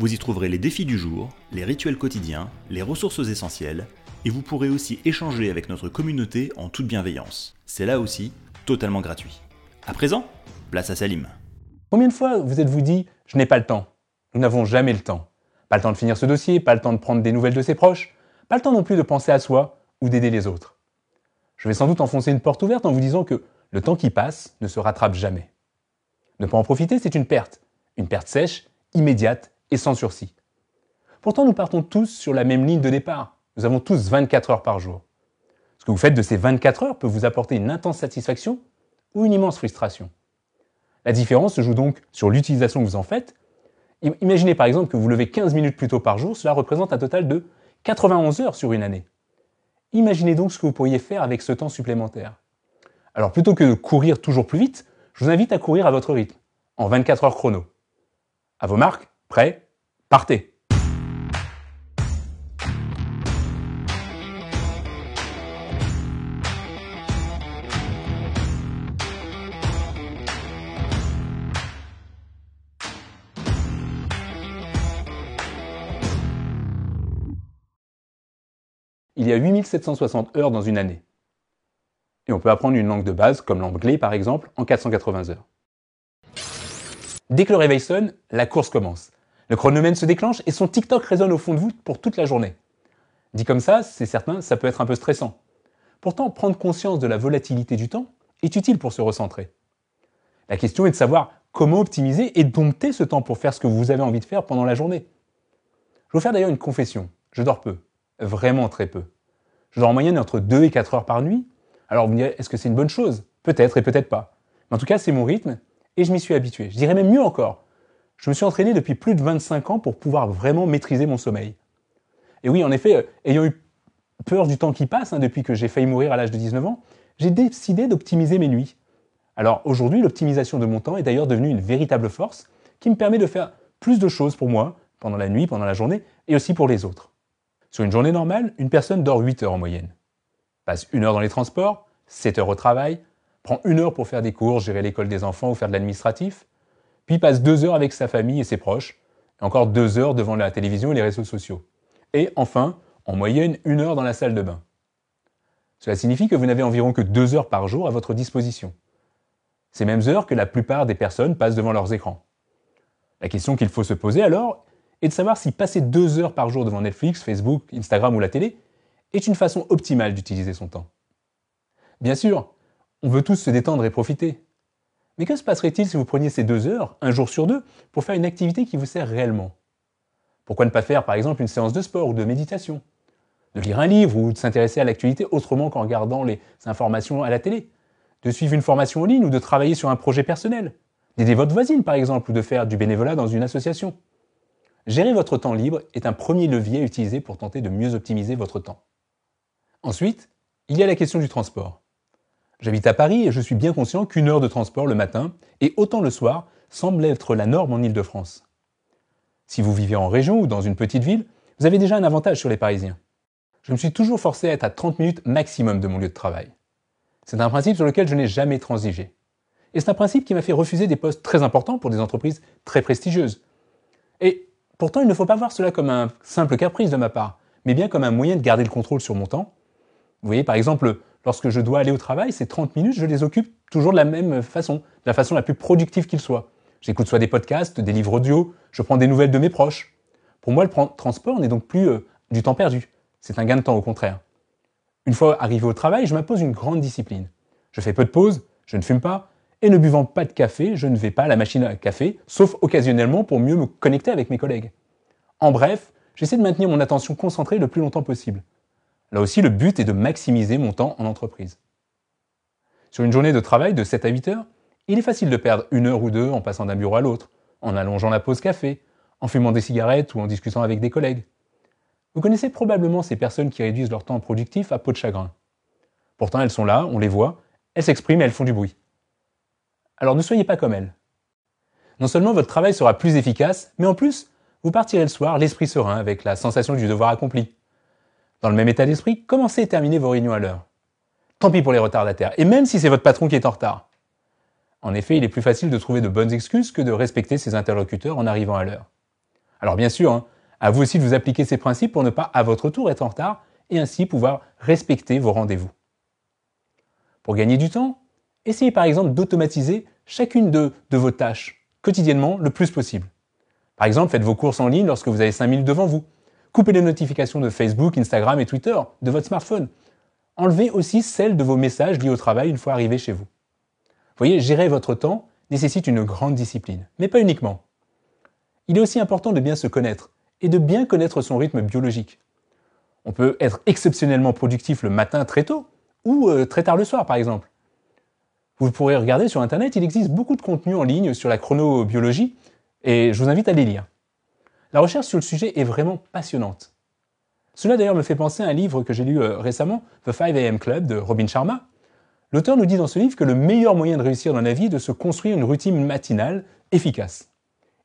Vous y trouverez les défis du jour, les rituels quotidiens, les ressources essentielles et vous pourrez aussi échanger avec notre communauté en toute bienveillance. C'est là aussi totalement gratuit. À présent, place à Salim. Combien de fois vous êtes-vous dit Je n'ai pas le temps? Nous n'avons jamais le temps. Pas le temps de finir ce dossier, pas le temps de prendre des nouvelles de ses proches, pas le temps non plus de penser à soi ou d'aider les autres. Je vais sans doute enfoncer une porte ouverte en vous disant que le temps qui passe ne se rattrape jamais. Ne pas en profiter, c'est une perte. Une perte sèche, immédiate et sans sursis. Pourtant, nous partons tous sur la même ligne de départ. Nous avons tous 24 heures par jour. Ce que vous faites de ces 24 heures peut vous apporter une intense satisfaction ou une immense frustration. La différence se joue donc sur l'utilisation que vous en faites. Imaginez par exemple que vous levez 15 minutes plus tôt par jour, cela représente un total de 91 heures sur une année. Imaginez donc ce que vous pourriez faire avec ce temps supplémentaire. Alors plutôt que de courir toujours plus vite, je vous invite à courir à votre rythme, en 24 heures chrono. À vos marques, prêts, partez il y a 8760 heures dans une année. Et on peut apprendre une langue de base, comme l'anglais par exemple, en 480 heures. Dès que le réveil sonne, la course commence. Le chronomètre se déclenche et son TikTok résonne au fond de vous pour toute la journée. Dit comme ça, c'est certain, ça peut être un peu stressant. Pourtant, prendre conscience de la volatilité du temps est utile pour se recentrer. La question est de savoir comment optimiser et dompter ce temps pour faire ce que vous avez envie de faire pendant la journée. Je vais vous faire d'ailleurs une confession. Je dors peu. Vraiment très peu. Je dors en moyenne entre 2 et 4 heures par nuit. Alors vous me direz, est-ce que c'est une bonne chose? Peut-être et peut-être pas. Mais en tout cas, c'est mon rythme et je m'y suis habitué. Je dirais même mieux encore. Je me suis entraîné depuis plus de 25 ans pour pouvoir vraiment maîtriser mon sommeil. Et oui, en effet, euh, ayant eu peur du temps qui passe, hein, depuis que j'ai failli mourir à l'âge de 19 ans, j'ai décidé d'optimiser mes nuits. Alors aujourd'hui, l'optimisation de mon temps est d'ailleurs devenue une véritable force qui me permet de faire plus de choses pour moi pendant la nuit, pendant la journée, et aussi pour les autres. Sur une journée normale, une personne dort 8 heures en moyenne. Passe une heure dans les transports, 7 heures au travail, prend une heure pour faire des cours, gérer l'école des enfants ou faire de l'administratif, puis passe deux heures avec sa famille et ses proches, encore deux heures devant la télévision et les réseaux sociaux. Et enfin, en moyenne, une heure dans la salle de bain. Cela signifie que vous n'avez environ que deux heures par jour à votre disposition. Ces mêmes heures que la plupart des personnes passent devant leurs écrans. La question qu'il faut se poser alors et de savoir si passer deux heures par jour devant Netflix, Facebook, Instagram ou la télé est une façon optimale d'utiliser son temps. Bien sûr, on veut tous se détendre et profiter. Mais que se passerait-il si vous preniez ces deux heures, un jour sur deux, pour faire une activité qui vous sert réellement? Pourquoi ne pas faire par exemple une séance de sport ou de méditation? De lire un livre ou de s'intéresser à l'actualité autrement qu'en regardant les informations à la télé? De suivre une formation en ligne ou de travailler sur un projet personnel? D'aider votre voisine par exemple ou de faire du bénévolat dans une association? Gérer votre temps libre est un premier levier à utiliser pour tenter de mieux optimiser votre temps. Ensuite, il y a la question du transport. J'habite à Paris et je suis bien conscient qu'une heure de transport le matin et autant le soir semble être la norme en Ile-de-France. Si vous vivez en région ou dans une petite ville, vous avez déjà un avantage sur les Parisiens. Je me suis toujours forcé à être à 30 minutes maximum de mon lieu de travail. C'est un principe sur lequel je n'ai jamais transigé. Et c'est un principe qui m'a fait refuser des postes très importants pour des entreprises très prestigieuses. Et Pourtant, il ne faut pas voir cela comme un simple caprice de ma part, mais bien comme un moyen de garder le contrôle sur mon temps. Vous voyez, par exemple, lorsque je dois aller au travail, ces 30 minutes, je les occupe toujours de la même façon, de la façon la plus productive qu'il soit. J'écoute soit des podcasts, des livres audio, je prends des nouvelles de mes proches. Pour moi, le transport n'est donc plus euh, du temps perdu. C'est un gain de temps au contraire. Une fois arrivé au travail, je m'impose une grande discipline. Je fais peu de pauses, je ne fume pas, et ne buvant pas de café, je ne vais pas à la machine à café, sauf occasionnellement pour mieux me connecter avec mes collègues. En bref, j'essaie de maintenir mon attention concentrée le plus longtemps possible. Là aussi, le but est de maximiser mon temps en entreprise. Sur une journée de travail de 7 à 8 heures, il est facile de perdre une heure ou deux en passant d'un bureau à l'autre, en allongeant la pause café, en fumant des cigarettes ou en discutant avec des collègues. Vous connaissez probablement ces personnes qui réduisent leur temps productif à peau de chagrin. Pourtant, elles sont là, on les voit, elles s'expriment et elles font du bruit. Alors ne soyez pas comme elles. Non seulement votre travail sera plus efficace, mais en plus, vous partirez le soir l'esprit serein avec la sensation du devoir accompli. Dans le même état d'esprit, commencez et terminez vos réunions à l'heure? Tant pis pour les retardataires, et même si c'est votre patron qui est en retard. En effet, il est plus facile de trouver de bonnes excuses que de respecter ses interlocuteurs en arrivant à l'heure. Alors bien sûr, hein, à vous aussi de vous appliquer ces principes pour ne pas à votre tour être en retard et ainsi pouvoir respecter vos rendez-vous. Pour gagner du temps, essayez par exemple d'automatiser chacune de, de, vos tâches quotidiennement le plus possible. Par exemple, faites vos courses en ligne lorsque vous avez 5 minutes devant vous. Coupez les notifications de Facebook, Instagram et Twitter de votre smartphone. Enlevez aussi celles de vos messages liés au travail une fois arrivé chez vous. Voyez, gérer votre temps nécessite une grande discipline, mais pas uniquement. Il est aussi important de bien se connaître et de bien connaître son rythme biologique. On peut être exceptionnellement productif le matin très tôt ou euh, très tard le soir par exemple. Vous pourrez regarder sur Internet, il existe beaucoup de contenu en ligne sur la chronobiologie et je vous invite à les lire. La recherche sur le sujet est vraiment passionnante. Cela d'ailleurs me fait penser à un livre que j'ai lu euh, récemment, The 5am Club de Robin Sharma. L'auteur nous dit dans ce livre que le meilleur moyen de réussir dans la vie est de se construire une routine matinale efficace.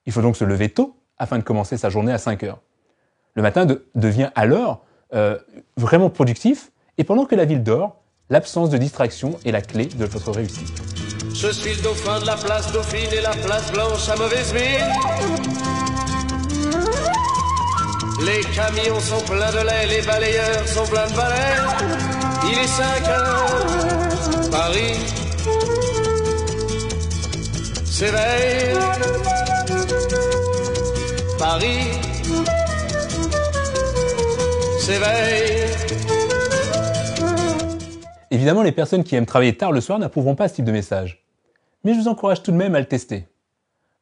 Il faut donc se lever tôt afin de commencer sa journée à 5 heures. Le matin devient alors euh, vraiment productif et pendant que la ville dort, l'absence de distraction est la clé de votre réussite. Je suis le dauphin de la place Dauphine et la place Blanche à mauvaise. Les camions sont pleins de lait, les balayeurs sont pleins de balais. Il est 5 heures, Paris s'éveille. Paris s'éveille. Évidemment, les personnes qui aiment travailler tard le soir n'approuveront pas ce type de message. Mais je vous encourage tout de même à le tester.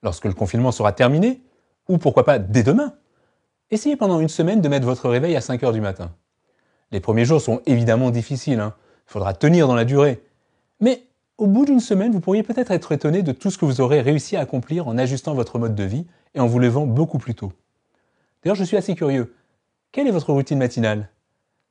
Lorsque le confinement sera terminé, ou pourquoi pas dès demain, essayez pendant une semaine de mettre votre réveil à 5 heures du matin. Les premiers jours sont évidemment difficiles, hein. il faudra tenir dans la durée. Mais au bout d'une semaine, vous pourriez peut-être être étonné de tout ce que vous aurez réussi à accomplir en ajustant votre mode de vie et en vous levant beaucoup plus tôt. D'ailleurs, je suis assez curieux. Quelle est votre routine matinale?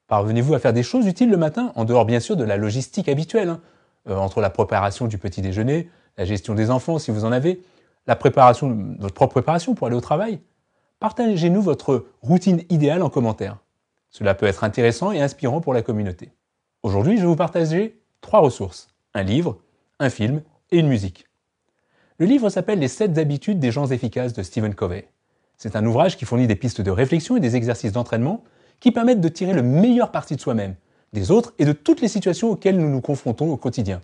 Parvenez-vous à faire des choses utiles le matin, en dehors bien sûr de la logistique habituelle, hein? Euh, entre la préparation du petit déjeuner, la gestion des enfants si vous en avez, votre propre préparation pour aller au travail? Partagez-nous votre routine idéale en commentaire. Cela peut être intéressant et inspirant pour la communauté. Aujourd'hui, je vais vous partager trois ressources. Un livre, un film et une musique. Le livre s'appelle Les 7 habitudes des gens efficaces de Stephen Covey. C'est un ouvrage qui fournit des pistes de réflexion et des exercices d'entraînement qui permettent de tirer le meilleur parti de soi-même, des autres et de toutes les situations auxquelles nous nous confrontons au quotidien.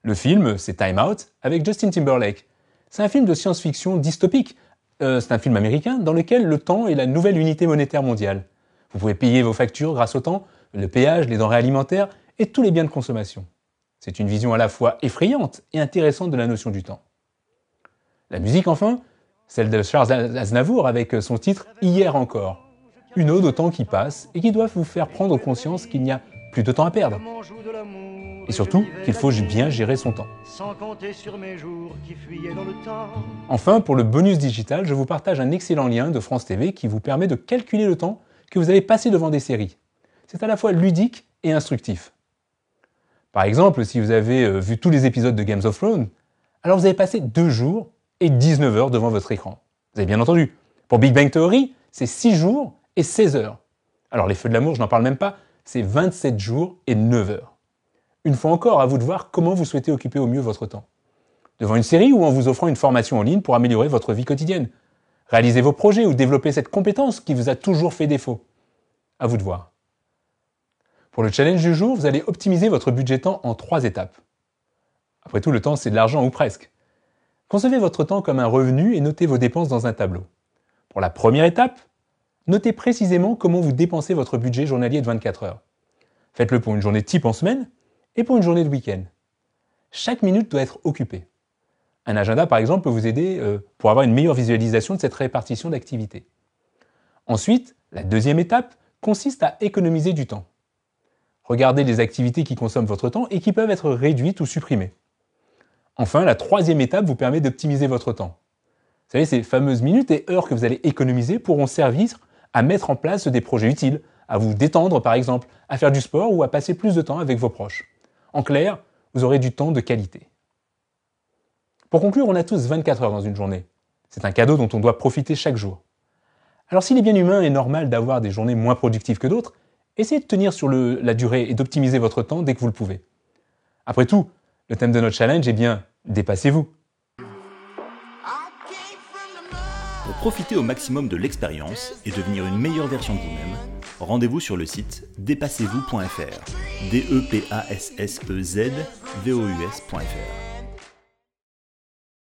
Le film, c'est Time Out avec Justin Timberlake. C'est un film de science-fiction dystopique. Euh, c'est un film américain dans lequel le temps est la nouvelle unité monétaire mondiale. Vous pouvez payer vos factures grâce au temps, le péage, les denrées alimentaires et tous les biens de consommation. C'est une vision à la fois effrayante et intéressante de la notion du temps. La musique, enfin, celle de Charles Aznavour avec son titre Hier encore. Une ode au temps qui passe et qui doit vous faire prendre conscience qu'il n'y a plus de temps à perdre. Et surtout qu'il faut bien gérer son temps. Enfin, pour le bonus digital, je vous partage un excellent lien de France TV qui vous permet de calculer le temps que vous avez passé devant des séries. C'est à la fois ludique et instructif. Par exemple, si vous avez euh, vu tous les épisodes de Games of Thrones, alors vous avez passé deux jours et 19 heures devant votre écran. Vous avez bien entendu. Pour Big Bang Theory, c'est 6 jours et 16 heures. Alors les feux de l'amour, je n'en parle même pas, c'est 27 jours et 9 heures. Une fois encore, à vous de voir comment vous souhaitez occuper au mieux votre temps. Devant une série ou en vous offrant une formation en ligne pour améliorer votre vie quotidienne. Réaliser vos projets ou développer cette compétence qui vous a toujours fait défaut. À vous de voir. Pour le challenge du jour, vous allez optimiser votre budget temps en trois étapes. Après tout, le temps, c'est de l'argent ou presque. Concevez votre temps comme un revenu et notez vos dépenses dans un tableau. Pour la première étape, notez précisément comment vous dépensez votre budget journalier de 24 heures. Faites-le pour une journée type en semaine et pour une journée de week-end. Chaque minute doit être occupée. Un agenda, par exemple, peut vous aider euh, pour avoir une meilleure visualisation de cette répartition d'activités. Ensuite, la deuxième étape consiste à économiser du temps. Regardez les activités qui consomment votre temps et qui peuvent être réduites ou supprimées. Enfin, la troisième étape vous permet d'optimiser votre temps. Vous savez, ces fameuses minutes et heures que vous allez économiser pourront servir à mettre en place des projets utiles, à vous détendre par exemple, à faire du sport ou à passer plus de temps avec vos proches. En clair, vous aurez du temps de qualité. Pour conclure, on a tous 24 heures dans une journée. C'est un cadeau dont on doit profiter chaque jour. Alors s'il est bien humain et normal d'avoir des journées moins productives que d'autres, essayez de tenir sur la durée et d'optimiser votre temps dès que vous le pouvez. Après tout, le thème de notre challenge est bien dépassez-vous. Pour profiter au maximum de l'expérience et devenir une meilleure version de vous-même, rendez-vous sur le site dépassez-vous.fr. D